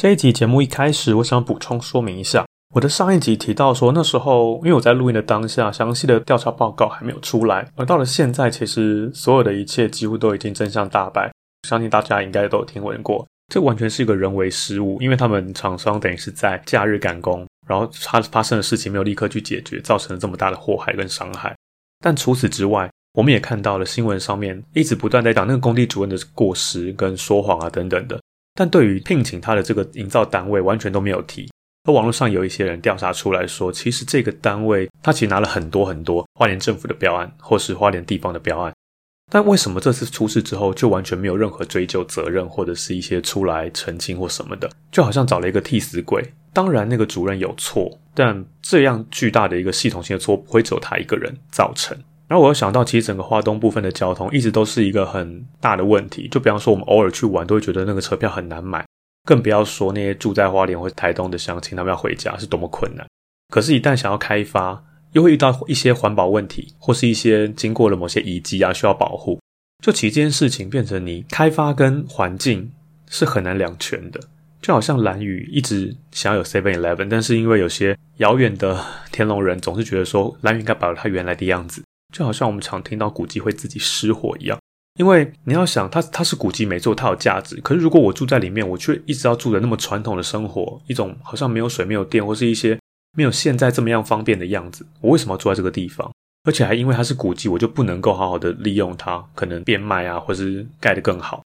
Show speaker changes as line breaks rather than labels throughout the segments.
这一集节目一开始，我想补充说明一下，我的上一集提到说，那时候因为我在录音的当下，详细的调查报告还没有出来，而到了现在，其实所有的一切几乎都已经真相大白。相信大家应该都有听闻过，这完全是一个人为失误，因为他们厂商等于是在假日赶工，然后他发生的事情没有立刻去解决，造成了这么大的祸害跟伤害。但除此之外，我们也看到了新闻上面一直不断在讲那个工地主任的过失跟说谎啊等等的。但对于聘请他的这个营造单位，完全都没有提。而网络上有一些人调查出来说，其实这个单位他其实拿了很多很多花莲政府的标案，或是花莲地方的标案。但为什么这次出事之后，就完全没有任何追究责任，或者是一些出来澄清或什么的？就好像找了一个替死鬼。当然，那个主任有错，但这样巨大的一个系统性的错，不会只有他一个人造成。然后我又想到，其实整个花东部分的交通一直都是一个很大的问题。就比方说，我们偶尔去玩，都会觉得那个车票很难买，更不要说那些住在花莲或台东的乡亲，他们要回家是多么困难。可是，一旦想要开发，又会遇到一些环保问题，或是一些经过了某些遗迹啊，需要保护。就其实这件事情变成你开发跟环境是很难两全的。就好像蓝屿一直想要有 Seven Eleven，但是因为有些遥远的天龙人总是觉得说，蓝屿应该保留它原来的样子。就好像我们常听到古迹会自己失火一样，因为你要想，它它是古迹没错，它有价值。可是如果我住在里面，我却一直要住的那么传统的生活，一种好像没有水、没有电，或是一些没有现在这么样方便的样子，我为什么要住在这个地方？而且还因为它是古迹，我就不能够好好的利用它，可能变卖啊，或是盖得更好。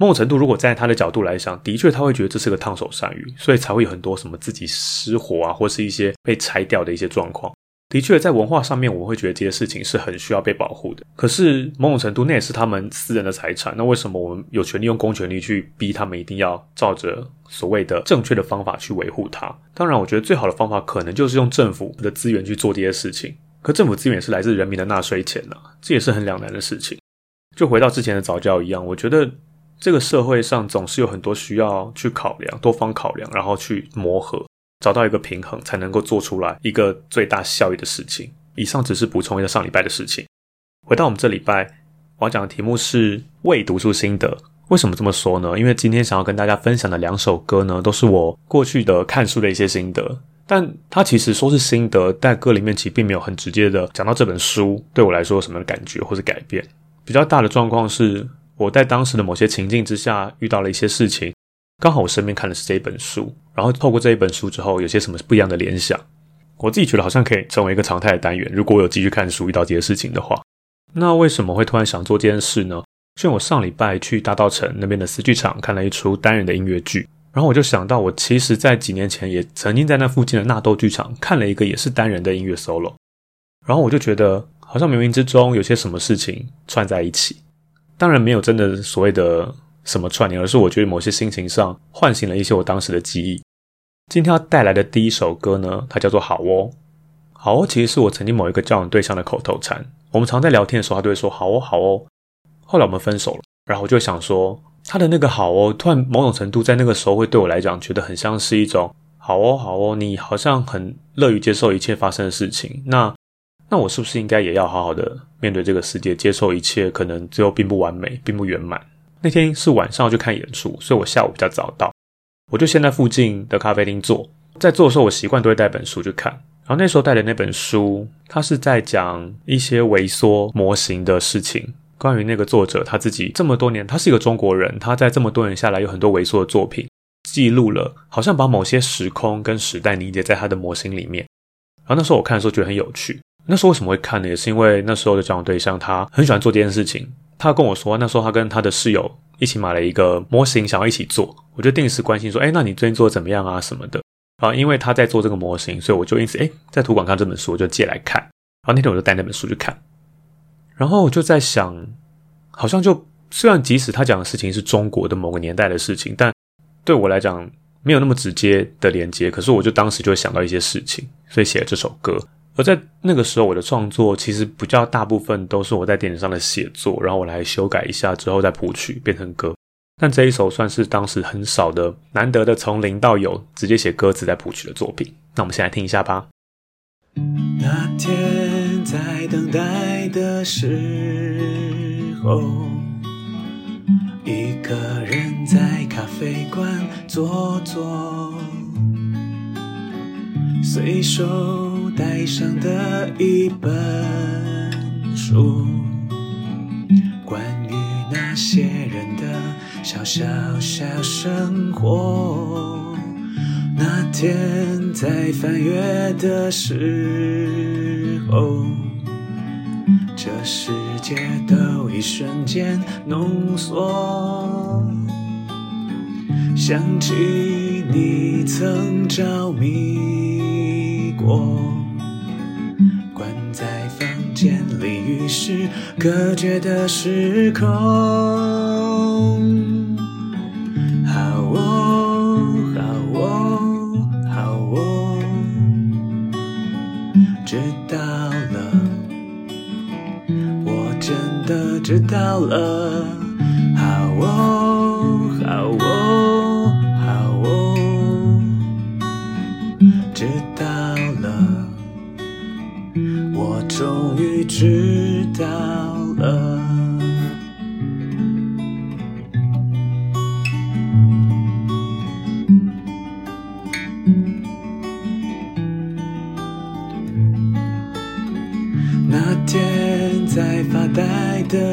某种程度，如果站在他的角度来想，的确他会觉得这是个烫手山芋，所以才会有很多什么自己失火啊，或是一些被拆掉的一些状况。的确，在文化上面，我会觉得这些事情是很需要被保护的。可是，某种程度，那也是他们私人的财产。那为什么我们有权利用公权力去逼他们一定要照着所谓的正确的方法去维护它？当然，我觉得最好的方法可能就是用政府的资源去做这些事情。可政府资源是来自人民的纳税钱呐，这也是很两难的事情。就回到之前的早教一样，我觉得这个社会上总是有很多需要去考量、多方考量，然后去磨合。找到一个平衡，才能够做出来一个最大效益的事情。以上只是补充一下上礼拜的事情。回到我们这礼拜，我要讲的题目是未读书心得。为什么这么说呢？因为今天想要跟大家分享的两首歌呢，都是我过去的看书的一些心得。但它其实说是心得，但歌里面其实并没有很直接的讲到这本书对我来说有什么感觉或是改变。比较大的状况是，我在当时的某些情境之下遇到了一些事情。刚好我身边看的是这本书，然后透过这一本书之后，有些什么不一样的联想，我自己觉得好像可以成为一个常态的单元。如果我有继续看书遇到这些事情的话，那为什么会突然想做这件事呢？因为我上礼拜去大稻城那边的丝剧场看了一出单人的音乐剧，然后我就想到，我其实在几年前也曾经在那附近的纳豆剧场看了一个也是单人的音乐 solo，然后我就觉得好像冥冥之中有些什么事情串在一起，当然没有真的所谓的。什么串联，而是我觉得某些心情上唤醒了一些我当时的记忆。今天要带来的第一首歌呢，它叫做《好哦》。好哦，其实是我曾经某一个交往对象的口头禅。我们常在聊天的时候，他都会说“好哦，好哦”。后来我们分手了，然后我就想说，他的那个“好哦”，突然某种程度在那个时候会对我来讲，觉得很像是一种“好哦，好哦”，你好像很乐于接受一切发生的事情。那那我是不是应该也要好好的面对这个世界，接受一切可能最后并不完美，并不圆满？那天是晚上要去看演出，所以我下午比较早到。我就先在附近的咖啡厅坐，在坐的时候，我习惯都会带本书去看。然后那时候带的那本书，它是在讲一些微缩模型的事情。关于那个作者他自己这么多年，他是一个中国人，他在这么多年下来有很多微缩的作品，记录了，好像把某些时空跟时代凝结在他的模型里面。然后那时候我看的时候觉得很有趣。那时候为什么会看呢？也是因为那时候的交往对象他很喜欢做这件事情。他跟我说，那时候他跟他的室友一起买了一个模型，想要一起做。我就定时关心说：“哎，那你最近做的怎么样啊？什么的。”啊，因为他在做这个模型，所以我就因此哎，在图书馆看这本书，我就借来看。然后那天我就带那本书去看。然后我就在想，好像就虽然即使他讲的事情是中国的某个年代的事情，但对我来讲没有那么直接的连接。可是我就当时就会想到一些事情，所以写了这首歌。而在那个时候，我的创作其实比较大部分都是我在电脑上的写作，然后我来修改一下之后再谱曲变成歌。但这一首算是当时很少的、难得的从零到有直接写歌词再谱曲的作品。那我们先来听一下吧。
那天在等待的时候，一个人在咖啡馆坐坐。随手带上的一本书，关于那些人的小小小生活。那天在翻阅的时候，这世界都一瞬间浓缩，想起你曾着迷。过与世隔绝的时空。好哦，好哦，好哦，知道了，我真的知道了。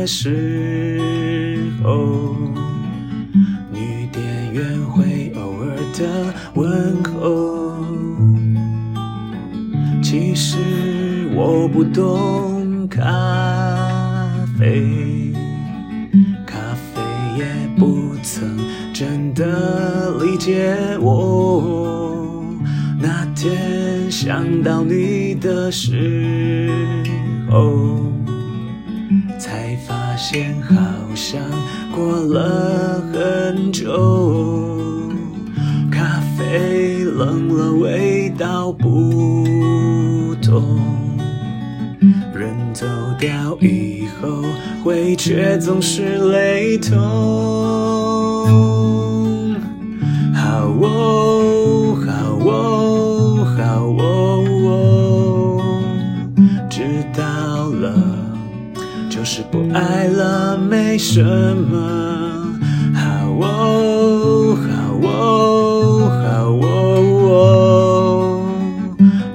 的时候，女店员会偶尔的问候，其实。我不懂咖啡，咖啡也不曾真的理解我。那天想到你的时候现好像过了很久。咖啡冷了，味道不同。人走掉以后，回忆却总是雷同。爱了，没什么。好哦，好哦，好哦，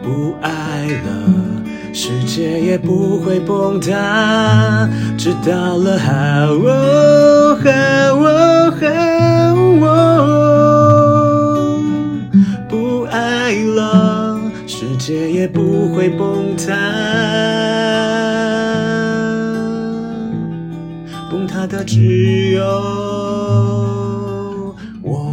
不爱了。世界也不会崩塌，知道了，好哦，好哦，好哦，不爱了，世界也不会崩塌，的只有我。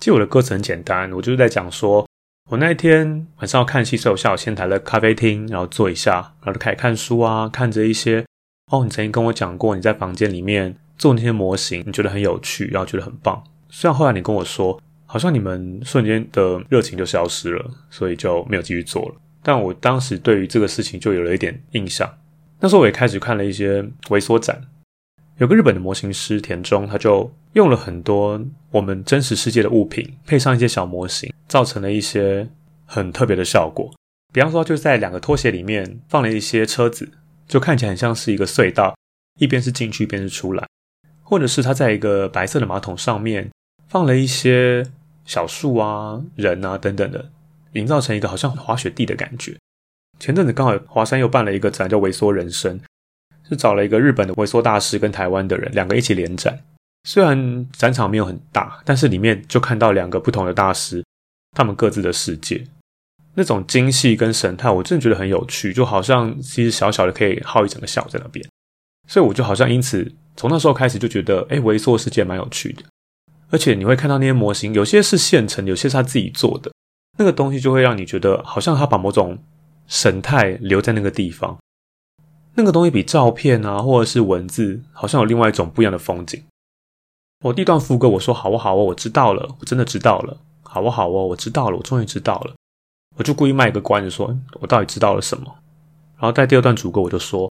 其实我的歌词很简单，我就是在讲说。我那一天晚上要看戏，所以我下午先来了咖啡厅，然后坐一下，然后就开始看书啊，看着一些哦，你曾经跟我讲过你在房间里面做那些模型，你觉得很有趣，然后觉得很棒。虽然后来你跟我说，好像你们瞬间的热情就消失了，所以就没有继续做了。但我当时对于这个事情就有了一点印象。那时候我也开始看了一些微缩展，有个日本的模型师田中，他就用了很多我们真实世界的物品，配上一些小模型，造成了一些很特别的效果。比方说，就在两个拖鞋里面放了一些车子，就看起来很像是一个隧道，一边是进去，一边是出来。或者是他在一个白色的马桶上面放了一些小树啊、人啊等等的，营造成一个好像滑雪地的感觉。前阵子刚好华山又办了一个展，叫“微缩人生”，是找了一个日本的微缩大师跟台湾的人两个一起联展。虽然展场没有很大，但是里面就看到两个不同的大师，他们各自的世界，那种精细跟神态，我真的觉得很有趣，就好像其实小小的可以耗一整个下午在那边。所以我就好像因此从那时候开始就觉得，哎，微缩世界蛮有趣的。而且你会看到那些模型，有些是现成，有些是他自己做的，那个东西就会让你觉得好像他把某种。神态留在那个地方，那个东西比照片啊，或者是文字，好像有另外一种不一样的风景。我第一段副歌我说好哦好哦，我知道了，我真的知道了，好哦好哦，我知道了，我终于知道了。我就故意卖个关子，说我到底知道了什么。然后在第二段主歌我就说，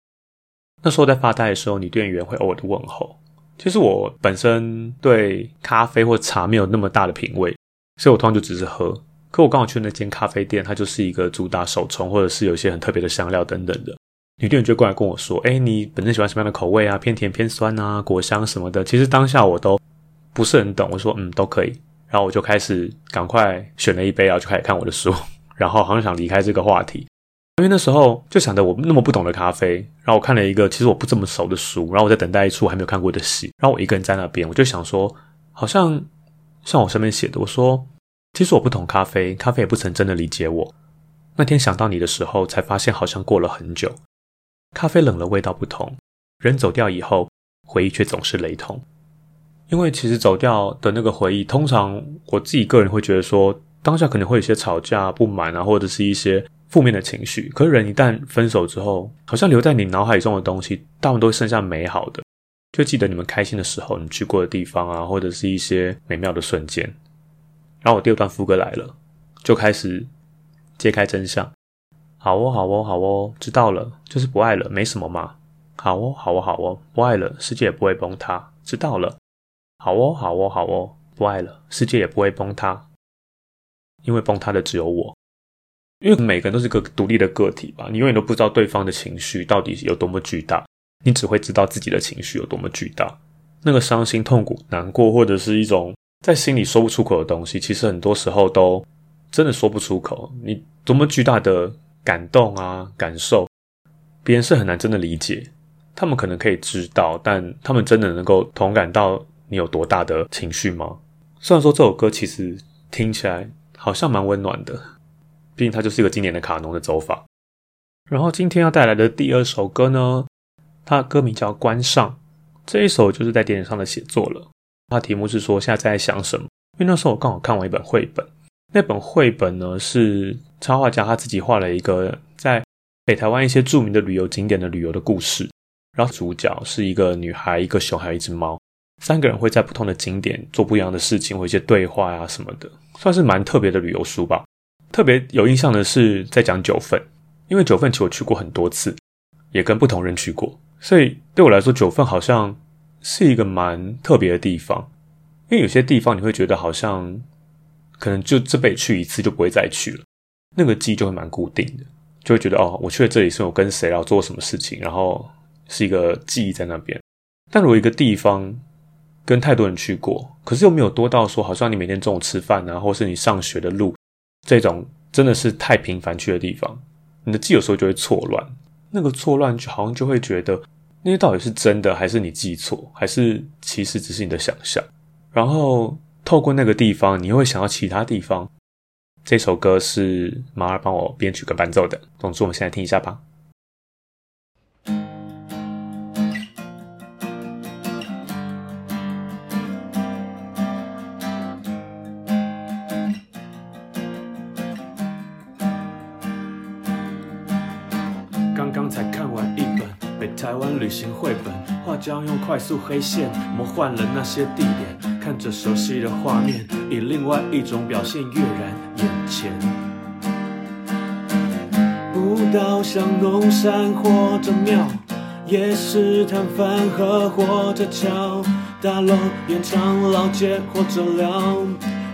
那时候在发呆的时候，女店员会偶尔的问候。其实我本身对咖啡或茶没有那么大的品味，所以我通常就只是喝。可我刚好去那间咖啡店，它就是一个主打手冲，或者是有一些很特别的香料等等的。女店员就过来跟我说：“哎，你本身喜欢什么样的口味啊？偏甜、偏酸啊，果香什么的。”其实当下我都不是很懂。我说：“嗯，都可以。”然后我就开始赶快选了一杯，然后就开始看我的书，然后好像想离开这个话题，因为那时候就想着我那么不懂的咖啡，然后我看了一个其实我不这么熟的书，然后我在等待一出还没有看过的戏，然后我一个人在那边，我就想说，好像像我上面写的，我说。其实我不懂咖啡，咖啡也不曾真的理解我。那天想到你的时候，才发现好像过了很久。咖啡冷了，味道不同。人走掉以后，回忆却总是雷同。因为其实走掉的那个回忆，通常我自己个人会觉得说，当下可能会有些吵架、不满啊，或者是一些负面的情绪。可是人一旦分手之后，好像留在你脑海中的东西，大部分都剩下美好的。就记得你们开心的时候，你去过的地方啊，或者是一些美妙的瞬间。然后我第二段副歌来了，就开始揭开真相。好哦，好哦，好哦，知道了，就是不爱了，没什么嘛。好哦，好哦，好哦，不爱了，世界也不会崩塌。知道了。好哦，好哦，好哦，不爱了，世界也不会崩塌，因为崩塌的只有我。因为每个人都是个独立的个体吧，你永远都不知道对方的情绪到底有多么巨大，你只会知道自己的情绪有多么巨大。那个伤心、痛苦、难过，或者是一种。在心里说不出口的东西，其实很多时候都真的说不出口。你多么巨大的感动啊、感受，别人是很难真的理解。他们可能可以知道，但他们真的能够同感到你有多大的情绪吗？虽然说这首歌其实听起来好像蛮温暖的，毕竟它就是一个经典的卡农的走法。然后今天要带来的第二首歌呢，它的歌名叫《关上》，这一首就是在电影上的写作了。它题目是说现在在想什么？因为那时候我刚好看完一本绘本，那本绘本呢是插画家他自己画了一个在北台湾一些著名的旅游景点的旅游的故事，然后主角是一个女孩、一个熊还有一只猫，三个人会在不同的景点做不一样的事情或一些对话、啊、什么的，算是蛮特别的旅游书吧。特别有印象的是在讲九份，因为九份其实我去过很多次，也跟不同人去过，所以对我来说九份好像。是一个蛮特别的地方，因为有些地方你会觉得好像可能就这辈子去一次就不会再去了，那个记忆就会蛮固定的，就会觉得哦，我去了这里是我跟谁，然后做什么事情，然后是一个记忆在那边。但如果一个地方跟太多人去过，可是又没有多到说，好像你每天中午吃饭啊，或是你上学的路这种真的是太频繁去的地方，你的记忆有时候就会错乱，那个错乱就好像就会觉得。那些到底是真的，还是你记错，还是其实只是你的想象？然后透过那个地方，你又会想到其他地方。这首歌是马二帮我编曲跟伴奏的，总之我们先来听一下吧。
刚刚才看完一本北台湾旅行绘本，画家用快速黑线魔幻了那些地点。看着熟悉的画面，以另外一种表现跃然眼前。步道像农山或者庙，夜市摊贩和或者桥，大楼延长老街或者寮，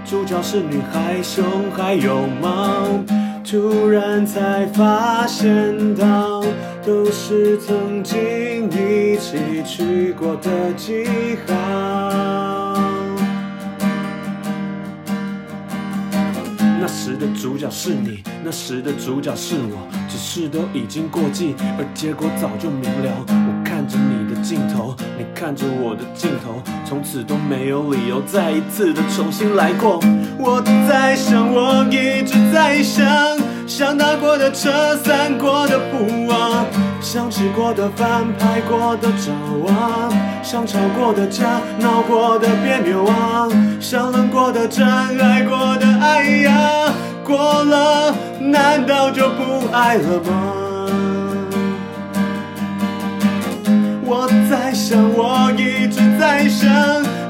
主角是女孩，熊还有猫。突然才发现到，都是曾经一起去过的记号。那时的主角是你，那时的主角是我，只是都已经过季，而结果早就明了。我看着你的镜头，你看着我的镜头，从此都没有理由再一次的重新来过。我在想，我一直在想。像搭过的车，散过的步啊，像吃过的饭，拍过的照啊，像吵过的架，闹过的别扭啊，像冷过的战，爱过的爱呀，过了难道就不爱了吗？我在想，我一直在想，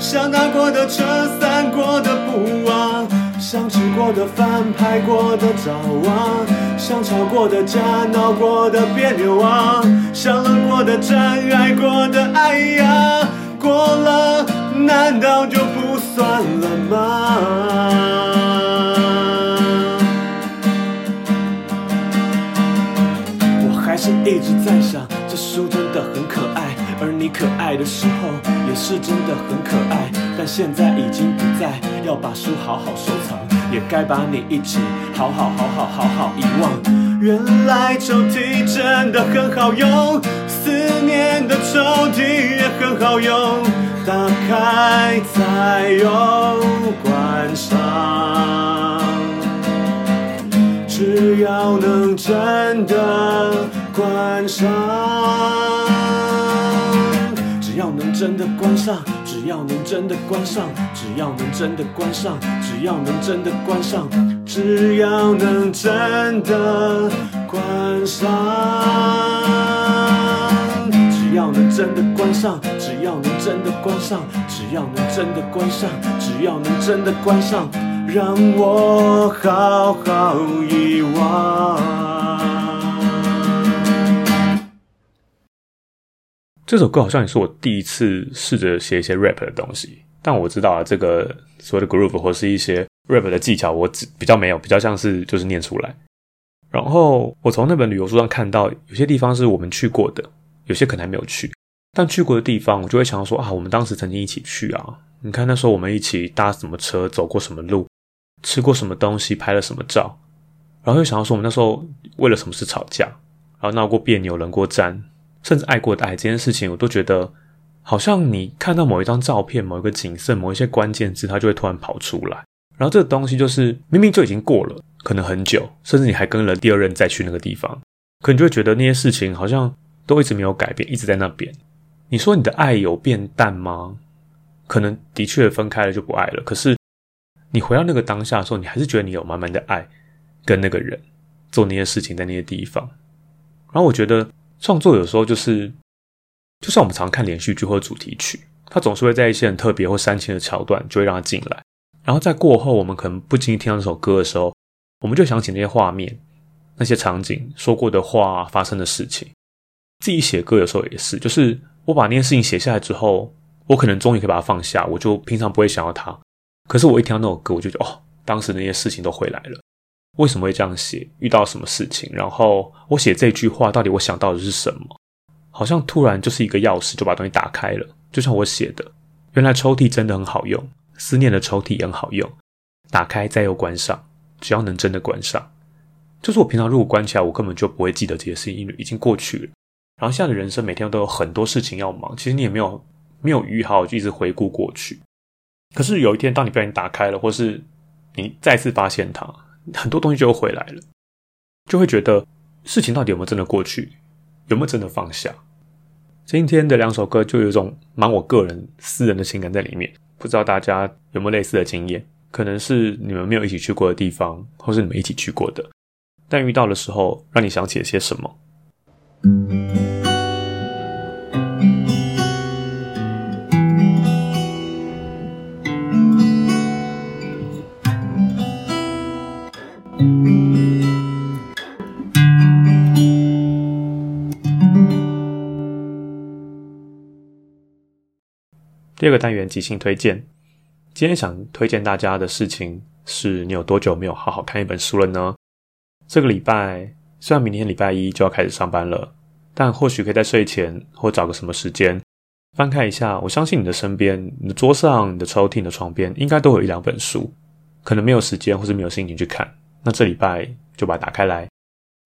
像搭过的车，散过的步啊。像吃过的饭，拍过的照啊，像吵过的架，闹过的别扭啊，像冷过的战，爱过的爱呀，过了难道就不算了吗？我还是一直在想，这书真的很可爱，而你可爱的时候也是真的很可爱，但现在已经不在，要把书好好收藏。也该把你一起好好好好好好遗忘。原来抽屉真的很好用，思念的抽屉也很好用，打开才有关上。只要能真的关上，只要能真的关。要能真的关上，只要能真的关上，只要能真的关上，只要能真的关上，只要能真的关上，只要能真的关上，只要能真的关上，只要能真的关上，让我好好遗忘。
这首歌好像也是我第一次试着写一些 rap 的东西，但我知道啊，这个所谓的 groove 或是一些 rap 的技巧，我只比较没有，比较像是就是念出来。然后我从那本旅游书上看到，有些地方是我们去过的，有些可能还没有去，但去过的地方，我就会想到说啊，我们当时曾经一起去啊，你看那时候我们一起搭什么车，走过什么路，吃过什么东西，拍了什么照，然后又想到说我们那时候为了什么事吵架，然后闹过别扭，冷过战。甚至爱过的爱这件事情，我都觉得好像你看到某一张照片、某一个景色、某一些关键字，它就会突然跑出来。然后这个东西就是明明就已经过了，可能很久，甚至你还跟了第二任再去那个地方，可你就会觉得那些事情好像都一直没有改变，一直在那边。你说你的爱有变淡吗？可能的确分开了就不爱了。可是你回到那个当下的时候，你还是觉得你有满满的爱，跟那个人做那些事情，在那些地方。然后我觉得。创作有时候就是，就像我们常看连续剧或主题曲，它总是会在一些很特别或煽情的桥段，就会让它进来。然后在过后，我们可能不经意听到这首歌的时候，我们就想起那些画面、那些场景、说过的话、发生的事情。自己写歌有时候也是，就是我把那些事情写下来之后，我可能终于可以把它放下，我就平常不会想到它。可是我一听到那首歌，我就觉得哦，当时那些事情都回来了。为什么会这样写？遇到什么事情？然后我写这句话，到底我想到的是什么？好像突然就是一个钥匙，就把东西打开了。就像我写的，原来抽屉真的很好用，思念的抽屉也很好用，打开再又关上，只要能真的关上，就是我平常如果关起来，我根本就不会记得这些事情，因为已经过去了。然后现在的人生每天都有很多事情要忙，其实你也没有没有余好就一直回顾过去。可是有一天，当你被人打开了，或是你再次发现它。很多东西就回来了，就会觉得事情到底有没有真的过去，有没有真的放下？今天的两首歌就有种蛮我个人私人的情感在里面，不知道大家有没有类似的经验？可能是你们没有一起去过的地方，或是你们一起去过的，但遇到的时候让你想起了些什么？第二个单元即兴推荐，今天想推荐大家的事情是你有多久没有好好看一本书了呢？这个礼拜虽然明天礼拜一就要开始上班了，但或许可以在睡前或找个什么时间翻开一下。我相信你的身边、你的桌上、你的抽屉、你的床边应该都有一两本书，可能没有时间或是没有心情去看，那这礼拜就把它打开来，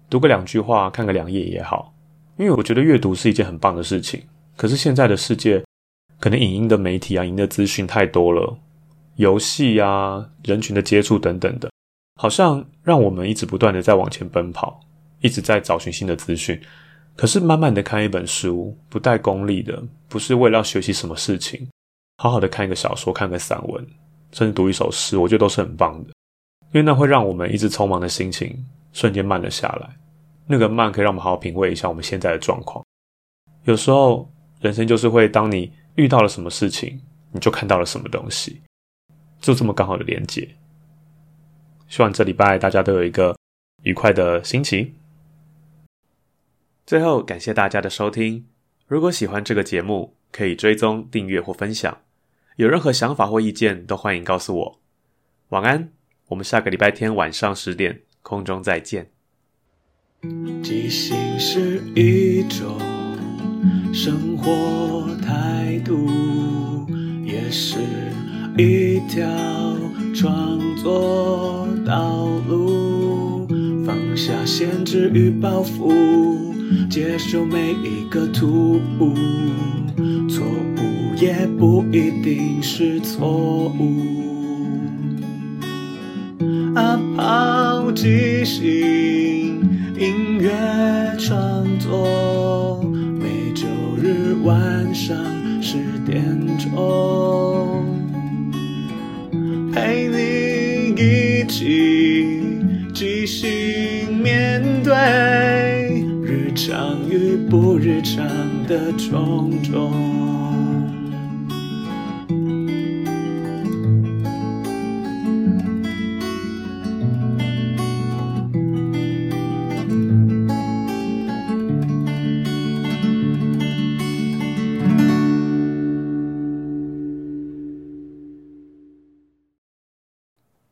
读个两句话，看个两页也好。因为我觉得阅读是一件很棒的事情，可是现在的世界。可能影音的媒体啊，影音的资讯太多了，游戏啊，人群的接触等等的，好像让我们一直不断的在往前奔跑，一直在找寻新的资讯。可是慢慢的看一本书，不带功利的，不是为了要学习什么事情，好好的看一个小说，看个散文，甚至读一首诗，我觉得都是很棒的。因为那会让我们一直匆忙的心情瞬间慢了下来。那个慢可以让我们好好品味一下我们现在的状况。有时候人生就是会当你。遇到了什么事情，你就看到了什么东西，就这么刚好的连接。希望这礼拜大家都有一个愉快的心情。最后，感谢大家的收听。如果喜欢这个节目，可以追踪、订阅或分享。有任何想法或意见，都欢迎告诉我。晚安，我们下个礼拜天晚上十点空中再见。
即兴是一种生活态度，也是一条创作道路。放下限制与包袱，接受每一个突兀，错误也不一定是错误。啊，抛即兴音乐创作。晚上十点钟，陪你一起即兴面对日常与不日常的种种。